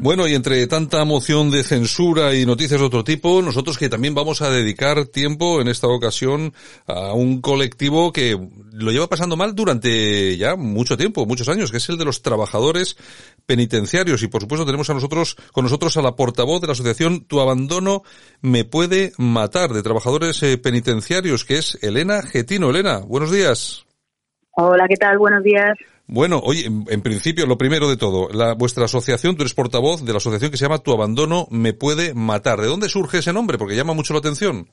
Bueno, y entre tanta moción de censura y noticias de otro tipo, nosotros que también vamos a dedicar tiempo en esta ocasión a un colectivo que lo lleva pasando mal durante ya mucho tiempo, muchos años, que es el de los trabajadores penitenciarios. Y por supuesto tenemos a nosotros, con nosotros a la portavoz de la asociación Tu Abandono Me Puede Matar, de trabajadores eh, penitenciarios, que es Elena Getino. Elena, buenos días. Hola, ¿qué tal? Buenos días. Bueno, oye, en, principio, lo primero de todo, la, vuestra asociación, tú eres portavoz de la asociación que se llama Tu Abandono Me Puede Matar. ¿De dónde surge ese nombre? Porque llama mucho la atención.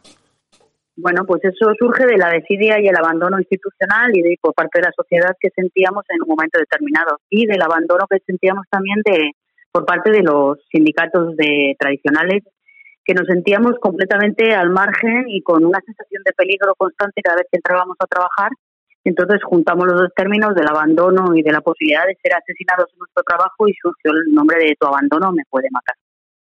Bueno, pues eso surge de la desidia y el abandono institucional y de por parte de la sociedad que sentíamos en un momento determinado y del abandono que sentíamos también de por parte de los sindicatos de tradicionales que nos sentíamos completamente al margen y con una sensación de peligro constante cada vez que entrábamos a trabajar entonces juntamos los dos términos del abandono y de la posibilidad de ser asesinados en nuestro trabajo y surgió el nombre de tu abandono me puede matar.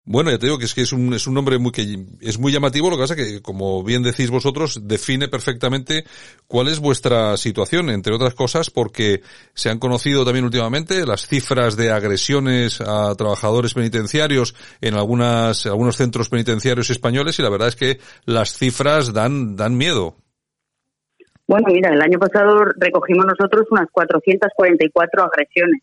Bueno, ya te digo que es que es un, es un nombre muy que es muy llamativo, lo que pasa que, como bien decís vosotros, define perfectamente cuál es vuestra situación, entre otras cosas, porque se han conocido también últimamente las cifras de agresiones a trabajadores penitenciarios en algunas, algunos centros penitenciarios españoles y la verdad es que las cifras dan, dan miedo. Bueno, mira, el año pasado recogimos nosotros unas 444 agresiones.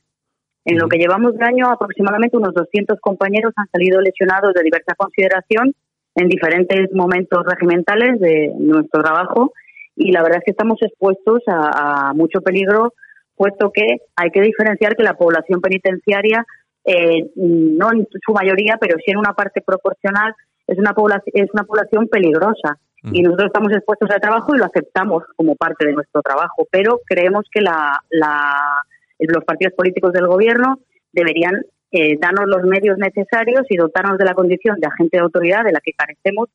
En lo que llevamos de año, aproximadamente unos 200 compañeros han salido lesionados de diversa consideración en diferentes momentos regimentales de nuestro trabajo y la verdad es que estamos expuestos a, mucho peligro, puesto que hay que diferenciar que la población penitenciaria, eh, no en su mayoría, pero sí en una parte proporcional, es una, población, es una población peligrosa y nosotros estamos expuestos al trabajo y lo aceptamos como parte de nuestro trabajo, pero creemos que la, los partidos políticos del gobierno deberían eh, darnos los medios necesarios y dotarnos de la condición de agente de autoridad de la que carecemos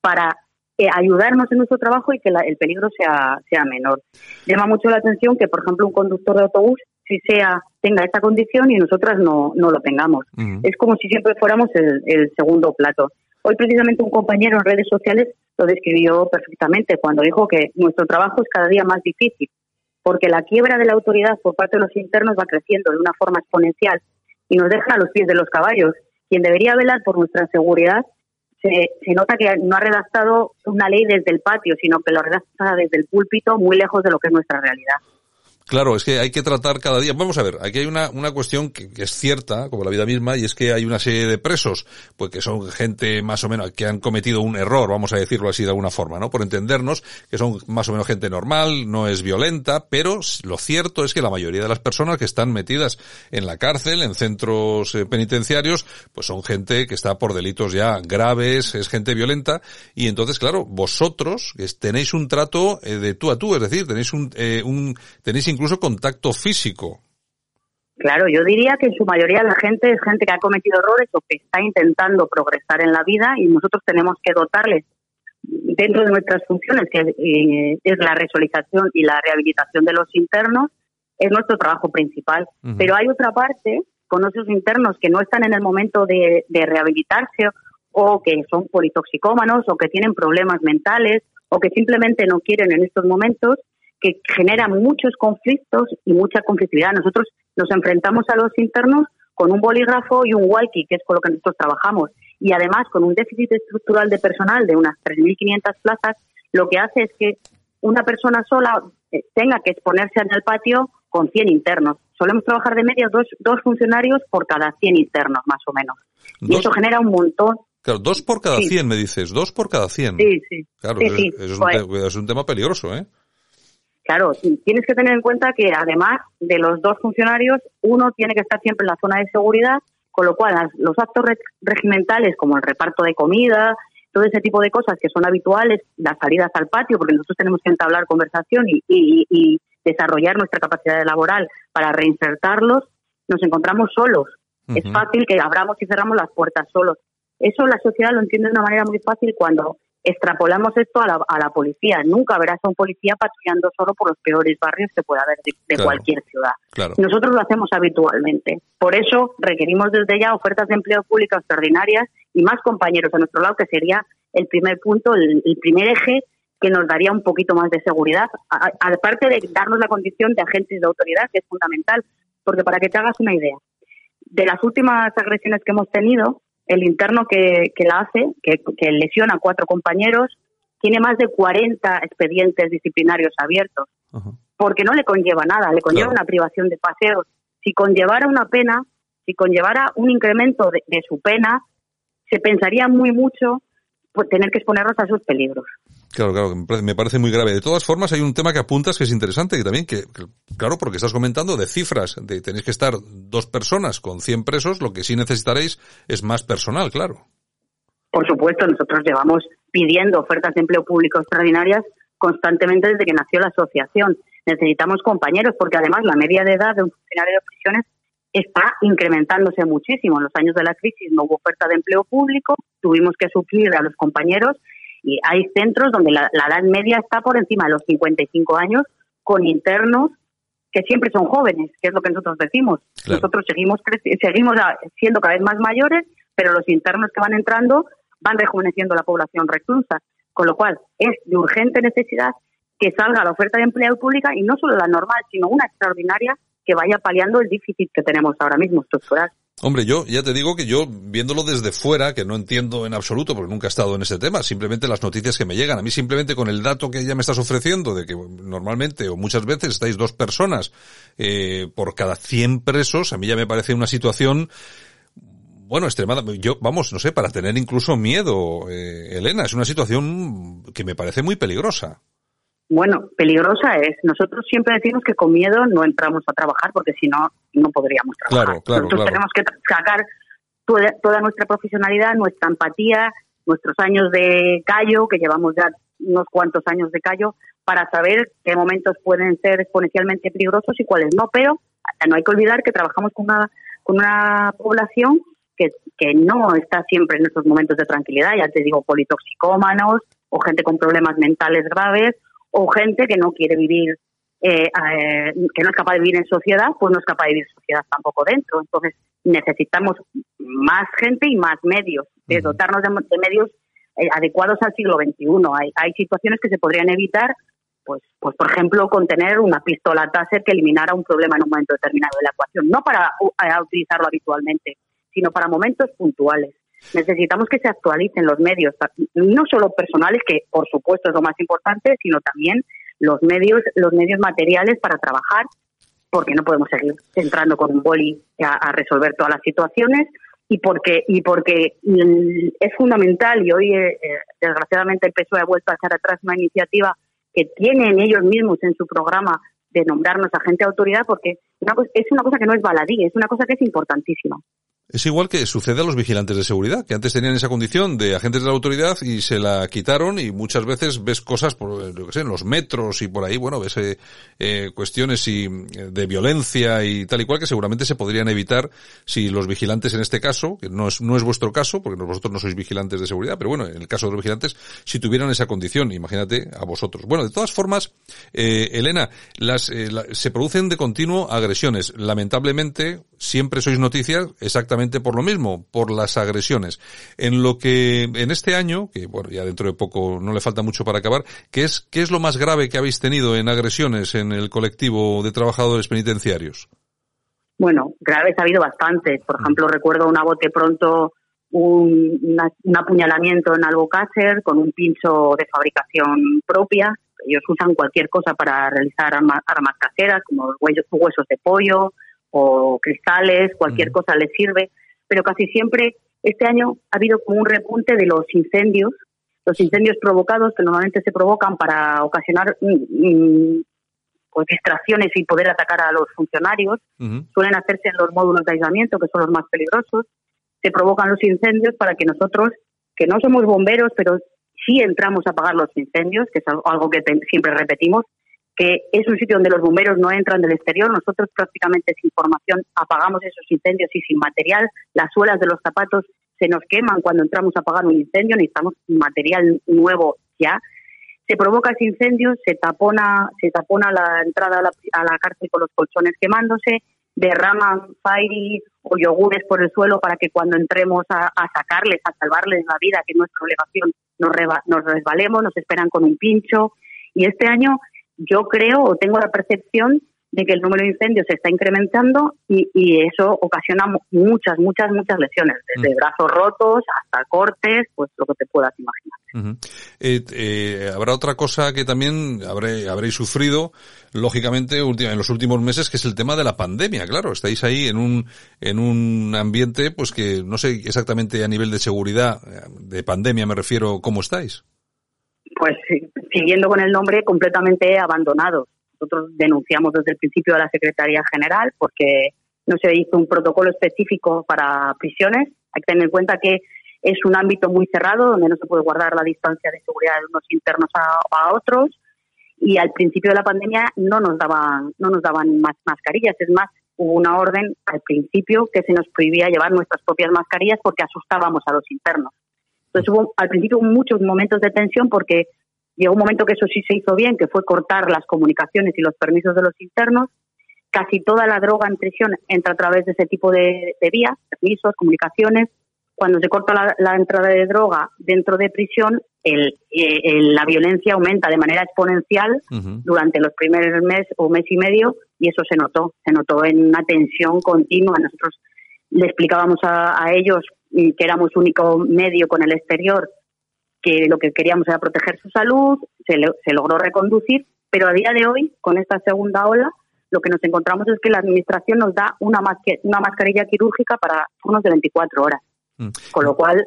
para eh, ayudarnos en nuestro trabajo y que el peligro sea, sea menor. Llama mucho la atención que, por ejemplo, un conductor de autobús si sea tenga esta condición y nosotras no, no lo tengamos. Es como si siempre fuéramos el, el segundo plato. Hoy precisamente un compañero en redes sociales lo describió perfectamente cuando dijo que nuestro trabajo es cada día más difícil, porque la quiebra de la autoridad por parte de los internos va creciendo de una forma exponencial y nos deja a los pies de los caballos. Quien debería velar por nuestra seguridad se, se nota que no ha redactado una ley desde el patio, sino que lo redacta desde el púlpito, muy lejos de lo que es nuestra realidad. Claro, es que hay que tratar cada día. Vamos a ver, aquí hay una, una cuestión que, es cierta, como la vida misma, y es que hay una serie de presos, pues que son gente más o menos, que han cometido un error, vamos a decirlo así de alguna forma, ¿no? Por entendernos, que son más o menos gente normal, no es violenta, pero lo cierto es que la mayoría de las personas que están metidas en la cárcel, en centros eh, penitenciarios, pues son gente que está por delitos ya graves, es gente violenta, y entonces, claro, vosotros tenéis un trato eh, de tú a tú, es decir, tenéis un, eh, un tenéis incluso contacto físico. Claro, yo diría que en su mayoría la gente es gente que ha cometido errores o que está intentando progresar en la vida y nosotros tenemos que dotarles dentro de nuestras funciones, que eh, es la resolución y la rehabilitación de los internos, es nuestro trabajo principal. Pero hay otra parte con esos internos que no están en el momento de, de rehabilitarse o que son politoxicómanos o que tienen problemas mentales o que simplemente no quieren en estos momentos que genera muchos conflictos y mucha conflictividad. Nosotros nos enfrentamos a los internos con un bolígrafo y un walkie, que es con lo que nosotros trabajamos, y además con un déficit estructural de personal de unas 3.500 plazas, lo que hace es que una persona sola eh, tenga que exponerse en el patio con 100 internos. Solemos trabajar de media dos, dos funcionarios por cada 100 internos, más o menos. Y eso genera un montón. Claro, dos por cada 100, me dices, dos por cada 100. Sí, sí. Claro, sí, es, un, pues es un tema peligroso, ¿eh? Claro, tienes que tener en cuenta que además de los dos funcionarios, uno tiene que estar siempre en la zona de seguridad, con lo cual los actos regimentales como el reparto de comida, todo ese tipo de cosas que son habituales, las salidas al patio, porque nosotros tenemos que entablar conversación y, desarrollar nuestra capacidad laboral para reinsertarlos, nos encontramos solos. Es fácil que abramos y cerramos las puertas solos. Eso la sociedad lo entiende de una manera muy fácil cuando extrapolamos esto a la, a la policía. Nunca verás a un policía patrullando solo por los peores barrios que pueda haber de, cualquier ciudad. Nosotros lo hacemos habitualmente. Por eso requerimos desde ya ofertas de empleo público extraordinarias y más compañeros a nuestro lado, que sería el primer punto, el, primer eje que nos daría un poquito más de seguridad, aparte de darnos la condición de agentes de autoridad, que es fundamental, porque para que te hagas una idea, de las últimas agresiones que hemos tenido, el interno que, la hace, que, lesiona a cuatro compañeros, tiene más de 40 expedientes disciplinarios abiertos, porque no le conlleva nada, le conlleva una privación de paseos. Si conllevara una pena, si conllevara un incremento de, su pena, se pensaría muy mucho por tener que exponernos a sus peligros. Claro, claro, me parece muy grave. De todas formas, hay un tema que apuntas que es interesante y también que, claro, porque estás comentando de cifras, de tenéis que estar dos personas con 100 presos, lo que sí necesitaréis es más personal, claro. Por supuesto, nosotros llevamos pidiendo ofertas de empleo público extraordinarias constantemente desde que nació la asociación. Necesitamos compañeros porque además la media de edad de un funcionario de prisiones está incrementándose muchísimo. En los años de la crisis no hubo oferta de empleo público, tuvimos que suplir a los compañeros y hay centros donde la, edad media está por encima de los 55 años con internos que siempre son jóvenes, que es lo que nosotros decimos. Nosotros seguimos seguimos siendo cada vez más mayores, pero los internos que van entrando van rejuveneciendo la población reclusa, con lo cual es de urgente necesidad que salga la oferta de empleo pública y no solo la normal, sino una extraordinaria que vaya paliando el déficit que tenemos ahora mismo estructural. Hombre, yo ya te digo que yo, viéndolo desde fuera, que no entiendo en absoluto, porque nunca he estado en ese tema, simplemente las noticias que me llegan. A mí simplemente con el dato que ya me estás ofreciendo, de que normalmente o muchas veces estáis dos personas eh, por cada 100 presos, a mí ya me parece una situación bueno, extremada. Yo, vamos, no sé, para tener incluso miedo, eh, Elena, es una situación que me parece muy peligrosa. Bueno, peligrosa es. Nosotros siempre decimos que con miedo no entramos a trabajar porque si no, no podríamos trabajar. Nosotros tenemos que sacar toda, nuestra profesionalidad, nuestra empatía, nuestros años de callo, que llevamos ya unos cuantos años de callo, para saber qué momentos pueden ser exponencialmente peligrosos y cuáles no. Pero no hay que olvidar que trabajamos con una, con una población que, que no está siempre en estos momentos de tranquilidad. Ya te digo, politoxicómanos o gente con problemas mentales graves o gente que no quiere vivir, eh, eh, que no es capaz de vivir en sociedad, pues no es capaz de vivir en sociedad tampoco dentro. Entonces necesitamos más gente y más medios, de dotarnos de, medios eh, adecuados al siglo XXI. Hay, hay situaciones que se podrían evitar, pues, pues por ejemplo, con tener una pistola Taser que eliminara un problema en un momento determinado de la ecuación, no para utilizarlo habitualmente, sino para momentos puntuales. Necesitamos que se actualicen los medios, no solo personales, que por supuesto es lo más importante, sino también los medios, los medios materiales para trabajar, porque no podemos seguir entrando con un boli a, resolver todas las situaciones y porque y porque mm, es fundamental y hoy eh, eh, desgraciadamente el PSOE ha vuelto a echar atrás una iniciativa que tienen ellos mismos en su programa de nombrarnos agente de autoridad porque es una cosa que no es baladí, es una cosa que es importantísima. Es igual que sucede a los vigilantes de seguridad, que antes tenían esa condición de agentes de la autoridad y se la quitaron y muchas veces ves cosas por, lo que sé, en los metros y por ahí, bueno, ves eh, eh cuestiones y, eh, de violencia y tal y cual que seguramente se podrían evitar si los vigilantes en este caso, que no es, no es vuestro caso, porque vosotros no sois vigilantes de seguridad, pero bueno, en el caso de los vigilantes, si tuvieran esa condición, imagínate a vosotros. Bueno, de todas formas, eh, Elena, las, eh, se producen de continuo agresiones. Lamentablemente, siempre sois noticias exactamente por lo mismo, por las agresiones. En lo que en este año, que bueno, ya dentro de poco no le falta mucho para acabar, ¿qué es, qué es lo más grave que habéis tenido en agresiones en el colectivo de trabajadores penitenciarios? Bueno, graves ha habido bastantes. Por mm. ejemplo, recuerdo una bote pronto un, un apuñalamiento en Albocácer con un pincho de fabricación propia. Ellos usan cualquier cosa para realizar armas, caseras, como huesos de pollo, o cristales, cualquier cosa les sirve, pero casi siempre este año ha habido como un repunte de los incendios, los incendios provocados que normalmente se provocan para ocasionar mm, mm, pues, distracciones y poder atacar a los funcionarios, suelen hacerse en los módulos de aislamiento, que son los más peligrosos, se provocan los incendios para que nosotros, que no somos bomberos, pero sí entramos a apagar los incendios, que es algo que siempre repetimos, que es un sitio donde los bomberos no entran del exterior. Nosotros prácticamente sin formación apagamos esos incendios y sin material. Las suelas de los zapatos se nos queman cuando entramos a apagar un incendio. Necesitamos material nuevo ya. Se provoca ese incendio, se tapona, se tapona la entrada a la, cárcel con los colchones quemándose, derraman fairy o yogures por el suelo para que cuando entremos a, sacarles, a salvarles la vida, que es nuestra obligación, nos, nos resbalemos, nos esperan con un pincho. Y este año yo creo o tengo la percepción de que el número de incendios se está incrementando y, eso ocasiona muchas, muchas, muchas lesiones, desde mm. brazos rotos hasta cortes, pues lo que te puedas imaginar. Eh, eh, habrá otra cosa que también habré, habréis sufrido, lógicamente, en los últimos meses, que es el tema de la pandemia. Claro, estáis ahí en un, en un ambiente, pues que no sé exactamente a nivel de seguridad, de pandemia me refiero, ¿cómo estáis? Pues siguiendo con el nombre, completamente abandonado. Nosotros denunciamos desde el principio a la Secretaría General porque no se hizo un protocolo específico para prisiones. Hay que tener en cuenta que es un ámbito muy cerrado donde no se puede guardar la distancia de seguridad de unos internos a, otros. Y al principio de la pandemia no nos daban no nos daban más mascarillas. Es más hubo una orden al principio que se nos prohibía llevar nuestras propias mascarillas porque asustábamos a los internos entonces hubo al principio muchos momentos de tensión porque Llegó un momento que eso sí se hizo bien, que fue cortar las comunicaciones y los permisos de los internos. Casi toda la droga en prisión entra a través de ese tipo de, vías, permisos, comunicaciones. Cuando se corta la, entrada de droga dentro de prisión, el, la violencia aumenta de manera exponencial durante los primeros meses o mes y medio y eso se notó, se notó en una tensión continua. Nosotros le explicábamos a, a ellos que éramos único medio con el exterior que lo que queríamos era proteger su salud, se, se logró reconducir, pero a día de hoy, con esta segunda ola, lo que nos encontramos es que la Administración nos da una, una mascarilla quirúrgica para turnos de 24 horas, mm. con lo cual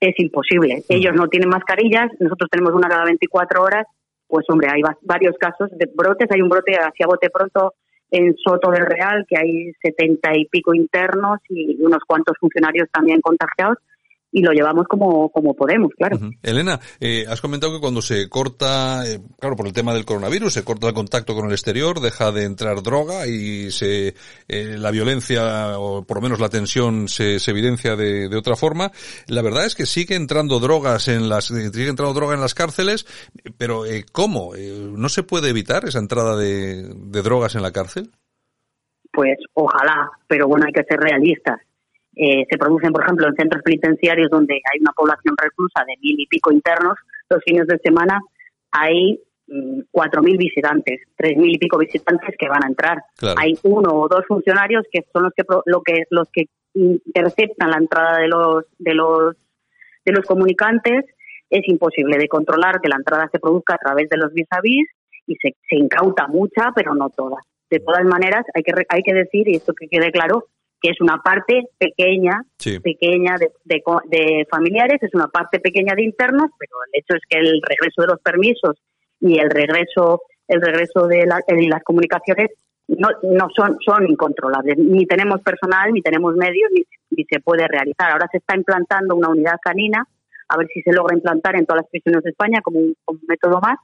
es imposible. Mm. Ellos no tienen mascarillas, nosotros tenemos una cada 24 horas, pues hombre, hay varios casos de brotes, hay un brote hacia bote pronto en Soto del Real, que hay setenta y pico internos y unos cuantos funcionarios también contagiados, y lo llevamos como, como podemos, claro. Elena, eh, has comentado que cuando se corta, eh, claro, por el tema del coronavirus, se corta el contacto con el exterior, deja de entrar droga y se, eh, la violencia, o por lo menos la tensión, se, se evidencia de, de, otra forma. La verdad es que sigue entrando drogas en las, sigue entrando droga en las cárceles, pero ¿cómo? ¿No se puede evitar esa entrada de, de drogas en la cárcel? Pues ojalá, pero bueno, hay que ser realistas eh, se producen, por ejemplo, en centros penitenciarios donde hay una población reclusa de mil y pico internos, los fines de semana hay mm, cuatro mil visitantes, tres mil y pico visitantes que van a entrar. Hay uno o dos funcionarios que son los que lo que los que interceptan la entrada de los de los de los comunicantes. Es imposible de controlar que la entrada se produzca a través de los vis a vis y se, se incauta mucha, pero no toda. De todas maneras, hay que hay que decir y esto que quede claro que es una parte pequeña, pequeña de, de, familiares, es una parte pequeña de internos, pero el hecho es que el regreso de los permisos y el regreso, el regreso de, las comunicaciones no, no son, son incontrolables. Ni tenemos personal, ni tenemos medios, ni, se puede realizar. Ahora se está implantando una unidad canina, a ver si se logra implantar en todas las prisiones de España como como un método más,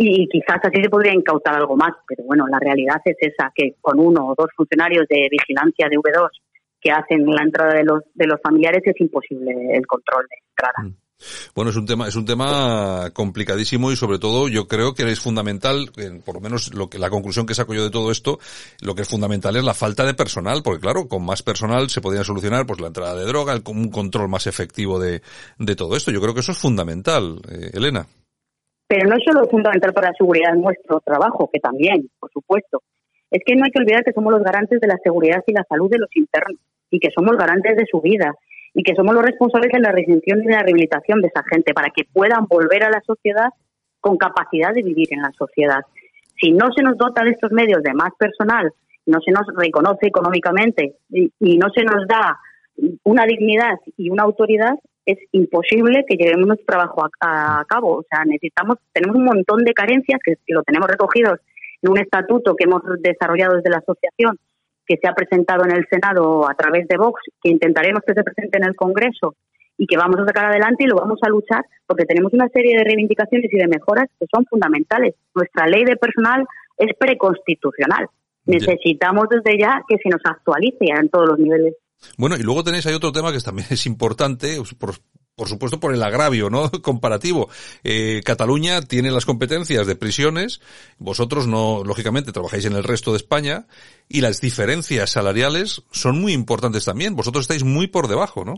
y quizás así se podría incautar algo más, pero bueno, la realidad es esa, que con uno o dos funcionarios de vigilancia de V2 que hacen la entrada de los, de los familiares es imposible el control de entrada. Mm. Bueno, es un tema, es un tema complicadísimo y sobre todo yo creo que es fundamental, por lo menos lo que, la conclusión que saco yo de todo esto, lo que es fundamental es la falta de personal, porque claro, con más personal se podría solucionar pues la entrada de droga, el, un control más efectivo de, de todo esto. Yo creo que eso es fundamental, eh, Elena. Pero no es solo fundamental para la seguridad nuestro trabajo, que también, por supuesto. Es que no hay que olvidar que somos los garantes de la seguridad y la salud de los internos y que somos garantes de su vida y que somos los responsables de la redención y de la rehabilitación de esa gente para que puedan volver a la sociedad con capacidad de vivir en la sociedad. Si no se nos dota de estos medios de más personal, no se nos reconoce económicamente y no se nos da una dignidad y una autoridad, es imposible que llevemos nuestro trabajo a, cabo. O sea, necesitamos, tenemos un montón de carencias que, lo tenemos recogidos en un estatuto que hemos desarrollado desde la asociación, que se ha presentado en el Senado a través de Vox, que intentaremos que se presente en el Congreso y que vamos a sacar adelante y lo vamos a luchar porque tenemos una serie de reivindicaciones y de mejoras que son fundamentales. Nuestra ley de personal es preconstitucional. Necesitamos desde ya que se nos actualice en todos los niveles. Bueno, y luego tenéis ahí otro tema que también es importante, por, por supuesto por el agravio, ¿no? Comparativo. Eh, Cataluña tiene las competencias de prisiones, vosotros no, lógicamente, trabajáis en el resto de España y las diferencias salariales son muy importantes también. Vosotros estáis muy por debajo, ¿no?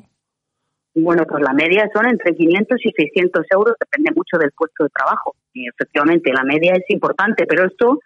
Bueno, pues la media son entre 500 y 600 euros, depende mucho del puesto de trabajo. Y efectivamente, la media es importante, pero esto,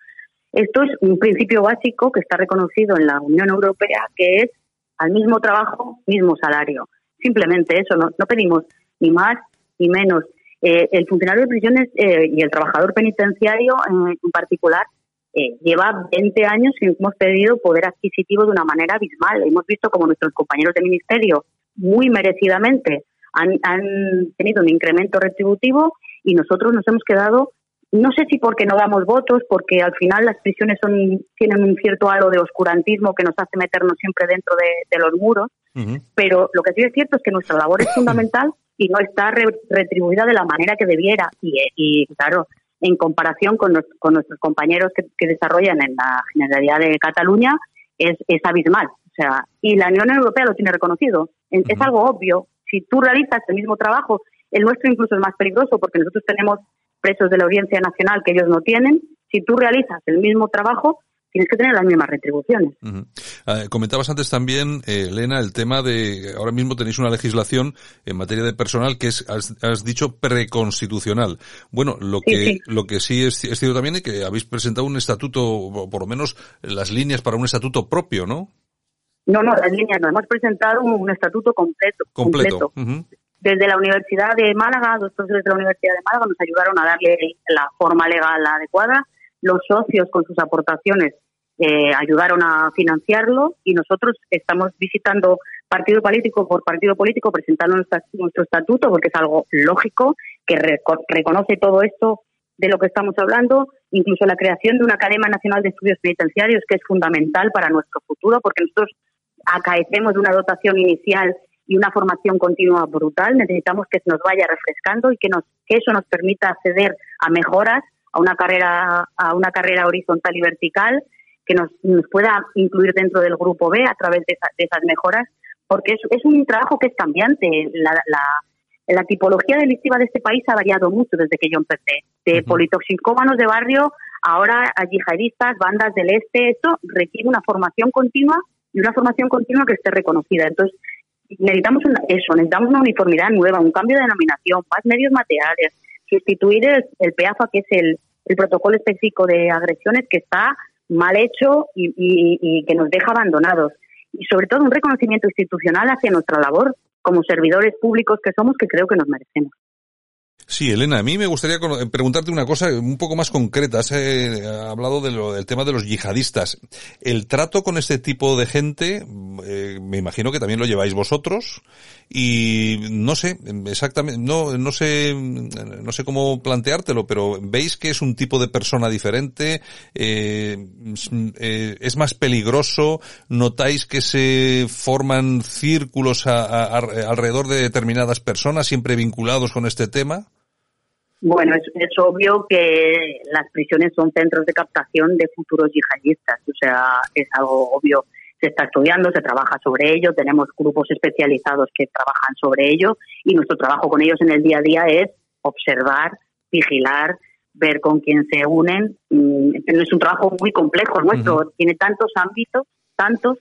esto es un principio básico que está reconocido en la Unión Europea, que es al mismo trabajo, mismo salario. Simplemente eso, no, no pedimos ni más ni menos. Eh, el funcionario de prisiones eh, y el trabajador penitenciario en, particular eh, lleva 20 años y hemos pedido poder adquisitivo de una manera abismal. Hemos visto como nuestros compañeros de ministerio muy merecidamente han, tenido un incremento retributivo y nosotros nos hemos quedado, no sé si porque no damos votos, porque al final las prisiones son, tienen un cierto halo de oscurantismo que nos hace meternos siempre dentro de, los muros, pero lo que sí es cierto es que nuestra labor es fundamental y no está retribuida de la manera que debiera. Y, claro, en comparación con, con nuestros compañeros que, que, desarrollan en la Generalidad de Cataluña, es, es abismal. O sea, y la Unión Europea lo tiene reconocido. Es, algo obvio. Si tú realizas el mismo trabajo, el nuestro incluso es más peligroso porque nosotros tenemos presos de la Audiencia Nacional que ellos no tienen. Si tú realizas el mismo trabajo, tienes que tener las mismas retribuciones. Ah, comentabas antes también, eh, Elena, el tema de ahora mismo tenéis una legislación en materia de personal que es, has, dicho, preconstitucional. Bueno, lo que, lo que sí es, es cierto también es que habéis presentado un estatuto, o por lo menos las líneas para un estatuto propio, ¿no? No, no, las líneas no. Hemos presentado un, estatuto completo. Completo. Desde la Universidad de Málaga, dos profesores de la Universidad de Málaga nos ayudaron a darle la forma legal adecuada. Los socios con sus aportaciones eh, ayudaron a financiarlo y nosotros estamos visitando partido político por partido político presentando nuestro, estatuto porque es algo lógico que reconoce todo esto de lo que estamos hablando, incluso la creación de una Academia Nacional de Estudios Penitenciarios que es fundamental para nuestro futuro porque nosotros acaecemos de una dotación inicial y una formación continua brutal, necesitamos que se nos vaya refrescando y que, nos, que eso nos permita acceder a mejoras, a una carrera, a una carrera horizontal y vertical, que nos, nos pueda incluir dentro del grupo B a través de, esas mejoras, porque es, es, un trabajo que es cambiante. La, la, la, tipología delictiva de este país ha variado mucho desde que yo empecé. De politoxicómanos de barrio, ahora a yihadistas, bandas del este, esto requiere una formación continua y una formación continua que esté reconocida. Entonces, necesitamos eso, necesitamos una uniformidad nueva, un cambio de denominación, más medios materiales, sustituir el, PEAFA, que es el, protocolo específico de agresiones que está mal hecho y, que nos deja abandonados. Y sobre todo un reconocimiento institucional hacia nuestra labor como servidores públicos que somos, que creo que nos merecemos. Sí, Elena, a mí me gustaría preguntarte una cosa un poco más concreta. Has eh, hablado del tema de los yihadistas. El trato con este tipo de gente, eh, me imagino que también lo lleváis vosotros y no sé exactamente, no, no sé, no sé cómo planteártelo, pero veis que es un tipo de persona diferente, eh, es más peligroso, notáis que se forman círculos alrededor de determinadas personas siempre vinculados con este tema. Bueno, es, obvio que las prisiones son centros de captación de futuros yihadistas, o sea, es algo obvio. Se está estudiando, se trabaja sobre ello, tenemos grupos especializados que trabajan sobre ello y nuestro trabajo con ellos en el día a día es observar, vigilar, ver con quién se unen. Mm, es un trabajo muy complejo nuestro, tiene tantos ámbitos, tantos,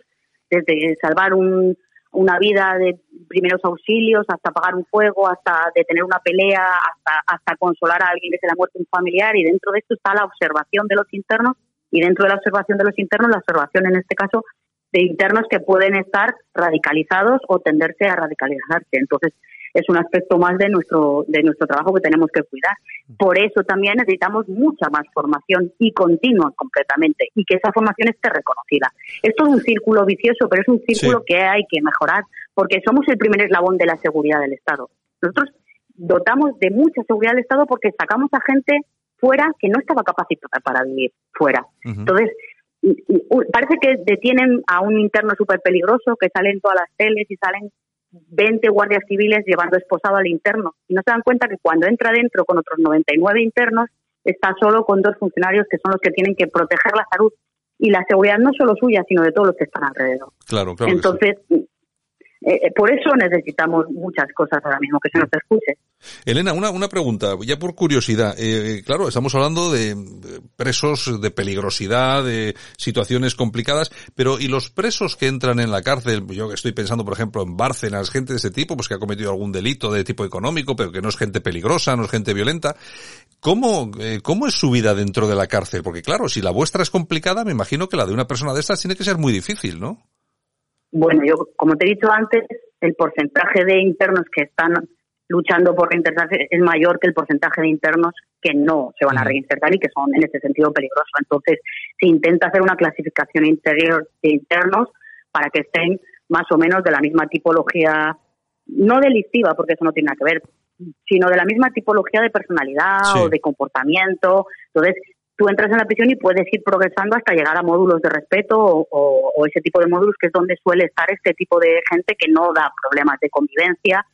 desde salvar un, una vida de primeros auxilios, hasta apagar un fuego, hasta detener una pelea, hasta, hasta consolar a alguien que se le ha muerto un familiar. Y dentro de esto está la observación de los internos y dentro de la observación de los internos, la observación en este caso de internos que pueden estar radicalizados o tenderse a radicalizarse. Entonces, es un aspecto más de nuestro, de nuestro trabajo que tenemos que cuidar. Por eso también necesitamos mucha más formación y continua completamente y que esa formación esté reconocida. Es todo un círculo vicioso, pero es un círculo que hay que mejorar porque somos el primer eslabón de la seguridad del Estado. Nosotros dotamos de mucha seguridad del Estado porque sacamos a gente fuera que no estaba capacitada para vivir fuera. Entonces, parece que detienen a un interno súper peligroso que sale en todas las teles y salen 20 guardias civiles llevando esposado al interno. Y no se dan cuenta que cuando entra dentro con otros 99 internos, está solo con dos funcionarios que son los que tienen que proteger la salud y la seguridad no solo suya, sino de todos los que están alrededor. Claro, claro. Entonces, eh, por eso necesitamos muchas cosas ahora mismo, que se nos escuche. Elena, una, una pregunta, ya por curiosidad. Eh, claro, estamos hablando de presos de peligrosidad, de situaciones complicadas, pero ¿y los presos que entran en la cárcel? Yo estoy pensando, por ejemplo, en Bárcenas, gente de ese tipo, pues que ha cometido algún delito de tipo económico, pero que no es gente peligrosa, no es gente violenta. ¿Cómo, eh, ¿Cómo es su vida dentro de la cárcel? Porque claro, si la vuestra es complicada, me imagino que la de una persona de estas tiene que ser muy difícil, ¿no? Bueno, yo, como te he dicho antes, el porcentaje de internos que están luchando por reinsertarse es mayor que el porcentaje de internos que no se van a reinsertar y que son en ese sentido peligrosos. Entonces, se intenta hacer una clasificación interior de internos para que estén más o menos de la misma tipología, no delictiva, porque eso no tiene nada que ver, sino de la misma tipología de personalidad o de comportamiento. Entonces, tú entras en la prisión y puedes ir progresando hasta llegar a módulos de respeto o, ese tipo de módulos que es donde suele estar este tipo de gente que no da problemas de convivencia,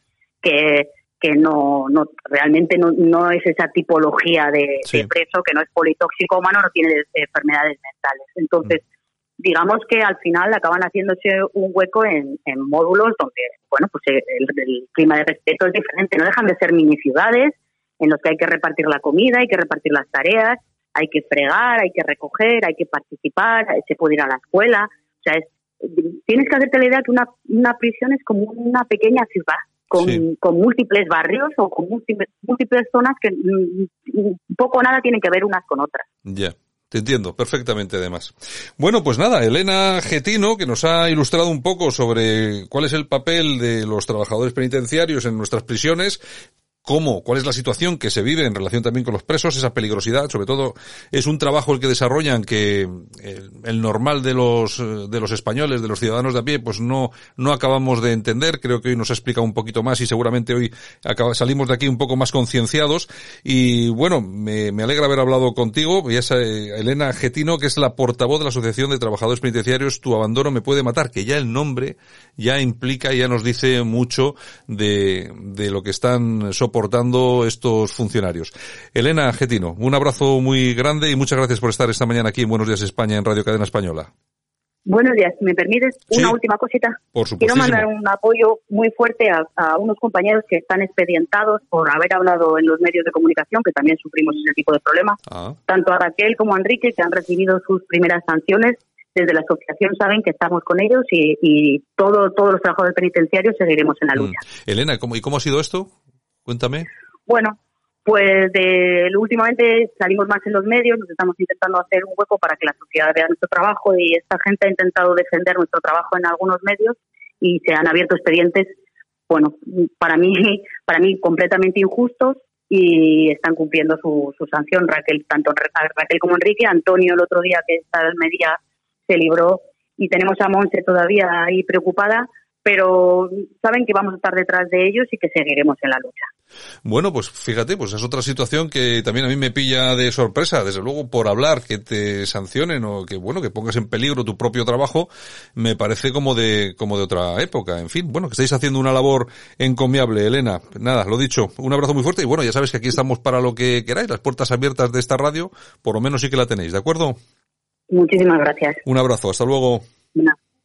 que, que no, no realmente no, no es esa tipología de, preso, que no es politóxico humano, no tiene enfermedades mentales. Entonces, mm. digamos que al final acaban haciéndose un hueco en, en módulos donde, bueno, pues el, el, clima de respeto es diferente. No dejan de ser mini ciudades en los que hay que repartir la comida, hay que repartir las tareas, hay que fregar, hay que recoger, hay que participar, se puede ir a la escuela. O sea, tienes que hacerte la idea que una, una prisión es como una pequeña ciudad con, con múltiples barrios o con múltiples, múltiples zonas que mm, poco o nada tienen que ver unas con otras. Ya. Te entiendo perfectamente, además. Bueno, pues nada, Elena Getino, que nos ha ilustrado un poco sobre cuál es el papel de los trabajadores penitenciarios en nuestras prisiones, cómo, cuál es la situación que se vive en relación también con los presos, esa peligrosidad, sobre todo es un trabajo el que desarrollan que el, normal de los de los españoles, de los ciudadanos de a pie, pues no no acabamos de entender. Creo que hoy nos ha explicado un poquito más y seguramente hoy salimos de aquí un poco más concienciados. Y bueno, me, alegra haber hablado contigo, y esa Elena Getino, que es la portavoz de la Asociación de Trabajadores Penitenciarios, Tu abandono me puede matar, que ya el nombre ya implica, ya nos dice mucho de, de lo que están soportando aportando estos funcionarios. Elena Getino, un abrazo muy grande y muchas gracias por estar esta mañana aquí en Buenos Días España en Radio Cadena Española. Buenos días, ¿me permites una última cosita? Por Quiero mandar un apoyo muy fuerte a, unos compañeros que están expedientados por haber hablado en los medios de comunicación, que también sufrimos ese tipo de problemas. Ah. Tanto a Raquel como a Enrique, que han recibido sus primeras sanciones, desde la asociación saben que estamos con ellos y, todo, todos los trabajadores penitenciarios seguiremos en la mm. lucha. Elena, ¿cómo, ¿y cómo ha sido esto? Cuéntame. Bueno, pues de, últimamente salimos más en los medios, nos estamos intentando hacer un hueco para que la sociedad vea nuestro trabajo y esta gente ha intentado defender nuestro trabajo en algunos medios y se han abierto expedientes, bueno, para mí, para mí completamente injustos y están cumpliendo su, sanción. Raquel, tanto Raquel como Enrique, Antonio el otro día que está en media se libró y tenemos a Monse todavía ahí preocupada pero saben que vamos a estar detrás de ellos y que seguiremos en la lucha. Bueno, pues fíjate, pues es otra situación que también a mí me pilla de sorpresa, desde luego por hablar, que te sancionen o que bueno, que pongas en peligro tu propio trabajo, me parece como de como de otra época. En fin, bueno, que estáis haciendo una labor encomiable, Elena. Nada, lo dicho, un abrazo muy fuerte y bueno, ya sabes que aquí estamos para lo que queráis, las puertas abiertas de esta radio, por lo menos sí que la tenéis, ¿de acuerdo? Muchísimas gracias. Un abrazo, hasta luego.